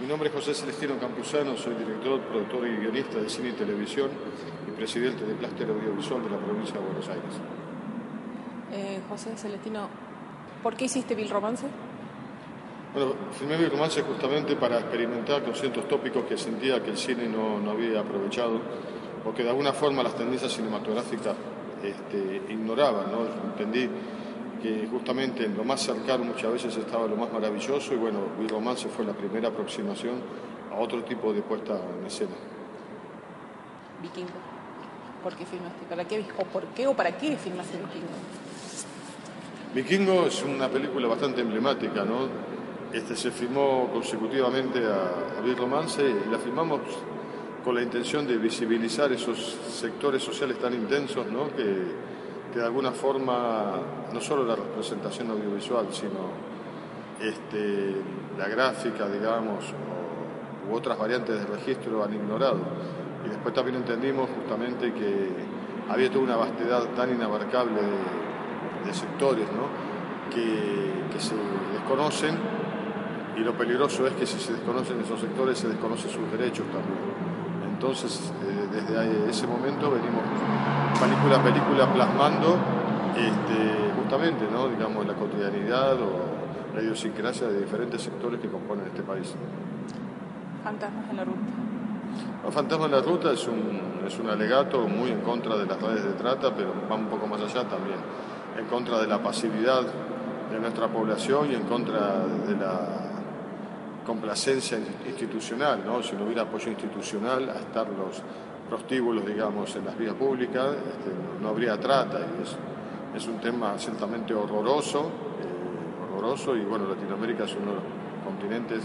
Mi nombre es José Celestino Campuzano, soy director, productor y guionista de cine y televisión y presidente de Cluster Audiovisual de la provincia de Buenos Aires. Eh, José Celestino, ¿por qué hiciste Bill Romance? Bueno, filmé Bill Romance justamente para experimentar con ciertos tópicos que sentía que el cine no, no había aprovechado, porque de alguna forma las tendencias cinematográficas este, ignoraban, ¿no? Entendí que justamente en lo más cercano muchas veces estaba lo más maravilloso y bueno, Bill Romance fue la primera aproximación a otro tipo de puesta en escena. Vikingo. ¿Por qué filmaste? ¿Para qué? ¿O por qué o para qué filmaste Vikingo? Vikingo es una película bastante emblemática, ¿no? Este se filmó consecutivamente a, a Bill Romance y la filmamos con la intención de visibilizar esos sectores sociales tan intensos, ¿no? Que, que de alguna forma no solo la representación audiovisual, sino este, la gráfica, digamos, u otras variantes de registro han ignorado. Y después también entendimos justamente que había toda una vastedad tan inabarcable de, sectores ¿no? que, se desconocen y lo peligroso es que si se desconocen esos sectores se desconocen sus derechos también. Entonces, eh, desde ese momento venimos película a película plasmando este, justamente, ¿no? digamos, la cotidianidad o la idiosincrasia de diferentes sectores que componen este país. Fantasmas en la ruta. Los Fantasmas en la Ruta es un, es un alegato muy en contra de las redes de trata, pero va un poco más allá también, en contra de la pasividad de nuestra población y en contra de la complacencia institucional, ¿no? si no hubiera apoyo institucional a estar los prostíbulos, digamos, en las vías públicas, este, no habría trata. Y es, es un tema ciertamente horroroso, eh, horroroso, y bueno, Latinoamérica es uno de los continentes,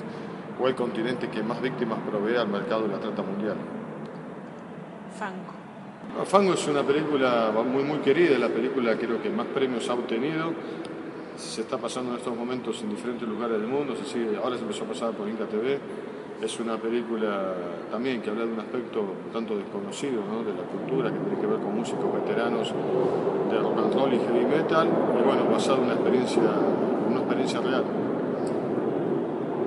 o el continente que más víctimas provee al mercado de la trata mundial. Fango. No, Fango es una película muy, muy querida, la película creo que más premios ha obtenido. Se está pasando en estos momentos en diferentes lugares del mundo, se sigue, ahora se empezó a pasar por Inca TV. Es una película también que habla de un aspecto un tanto desconocido ¿no? de la cultura, que tiene que ver con músicos veteranos de rock and roll y heavy metal, y bueno, basado en una experiencia, una experiencia real.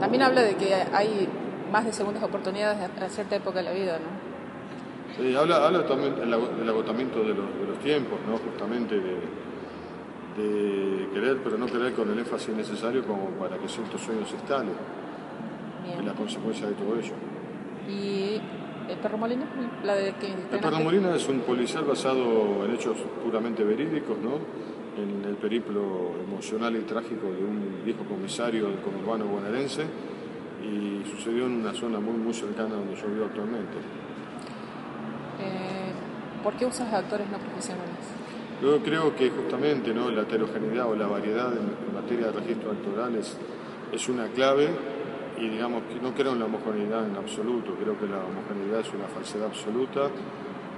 También habla de que hay más de segundas oportunidades a cierta época de la vida, ¿no? Sí, habla, habla también del agotamiento de los, de los tiempos, ¿no? justamente de, de querer, pero no querer con el énfasis necesario como para que ciertos sueños se instalen y Bien. las consecuencias de todo ello. ¿Y el perro molino? La de que El Perro Molina es un policial basado en hechos puramente verídicos, ¿no? en el periplo emocional y trágico de un viejo comisario del conurbano bonaerense y sucedió en una zona muy, muy cercana donde yo vivo actualmente. Eh, ¿Por qué usas actores no profesionales? Yo creo que justamente ¿no? la heterogeneidad o la variedad en, materia de registros actorales es una clave y digamos que no creo en la homogeneidad en absoluto, creo que la homogeneidad es una falsedad absoluta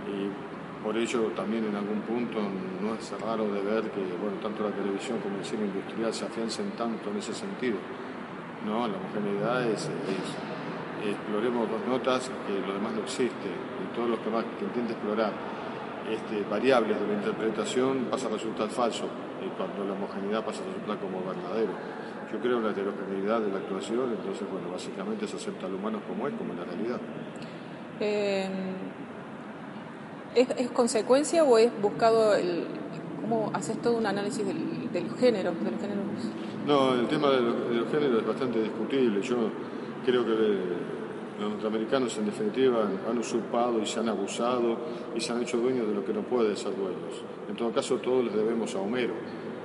y por ello también en algún punto no es raro de ver que bueno, tanto la televisión como el cine industrial se afiancen tanto en ese sentido. No, la homogeneidad es, exploremos dos notas que lo demás no existe y todo lo que más que intente explorar este, variables de la interpretación pasa a resultar falso y cuando la homogeneidad pasa a resultar como verdadero. Yo creo en la heterogeneidad de la actuación, entonces bueno, básicamente se acepta al humano como es, como en la realidad. Eh, ¿es, es consecuencia o es buscado el... ¿Cómo haces todo un análisis del, del género? De los géneros? No, el tema de los, de los géneros es bastante discutible. Yo creo que los norteamericanos en definitiva han usurpado y se han abusado y se han hecho dueños de lo que no puede ser dueños. En todo caso, todos les debemos a Homero,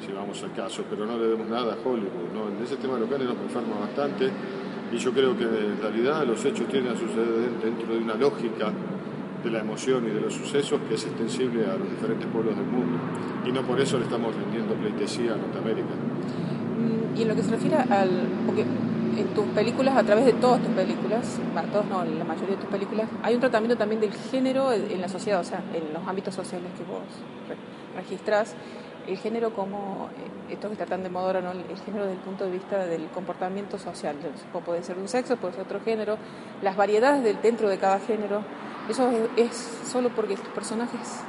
si vamos al caso, pero no le debemos nada a Hollywood. ¿no? En ese tema de los géneros me enferma bastante y yo creo que en realidad los hechos tienen a suceder dentro de una lógica de la emoción y de los sucesos que es extensible a los diferentes pueblos del mundo. Y no por eso le estamos rendiendo pleitesía a Norteamérica. Mm, Y en lo que se refiere al... en tus películas, a través de todas tus películas, bueno, todos no, la mayoría de tus películas, hay un tratamiento también del género en la sociedad, o sea, en los ámbitos sociales que vos registrás. El género como, eh, esto que está tan de moda ¿no? el género desde el punto de vista del comportamiento social. puede ser un sexo, puede ser otro género, las variedades del, dentro de cada género. ¿Eso es, solo porque tus personajes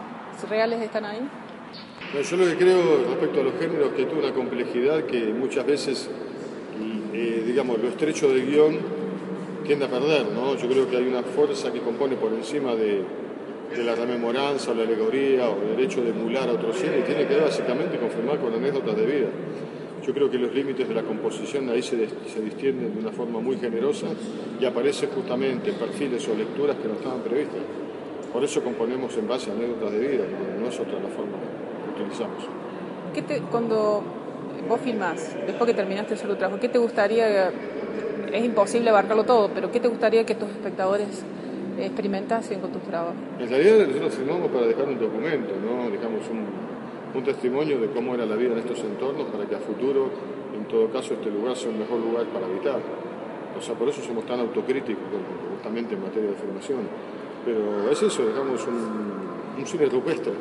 reales están ahí? yo lo que creo respecto a los géneros es que tuvo una complejidad que muchas veces, digamos, lo estrecho del guion tiende a perder, ¿no? Yo creo que hay una fuerza que compone por encima de, la rememoranza o la alegoría o el hecho de emular a otro cine y tiene que ver básicamente confirmar con anécdotas de vida. Yo creo que los límites de la composición ahí se, se distienden de una forma muy generosa y aparecen justamente perfiles o lecturas que no estaban previstas. Por eso componemos en base a anécdotas de vida, no es otra la forma utilizamos. ¿Qué te, cuando vos filmás, después que terminaste el trabajo, ¿qué te gustaría, es imposible abarcarlo todo, pero qué te gustaría que tus espectadores experimentasen con tus trabajos? En realidad nosotros filmamos para dejar un documento, ¿no? dejamos un, un testimonio de cómo era la vida en estos entornos para que a futuro, en todo caso, este lugar sea un mejor lugar para habitar. O sea, por eso somos tan autocríticos justamente en materia de filmación. Pero es eso, dejamos un, un cine rupestre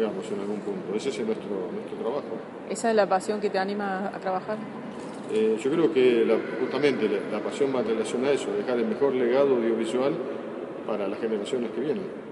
digamos, en algún punto. Ese es nuestro, nuestro trabajo. ¿Esa es la pasión que te anima a trabajar? Eh, yo creo que justamente la, la pasión más relacionada a eso, dejar el mejor legado audiovisual para las generaciones que vienen.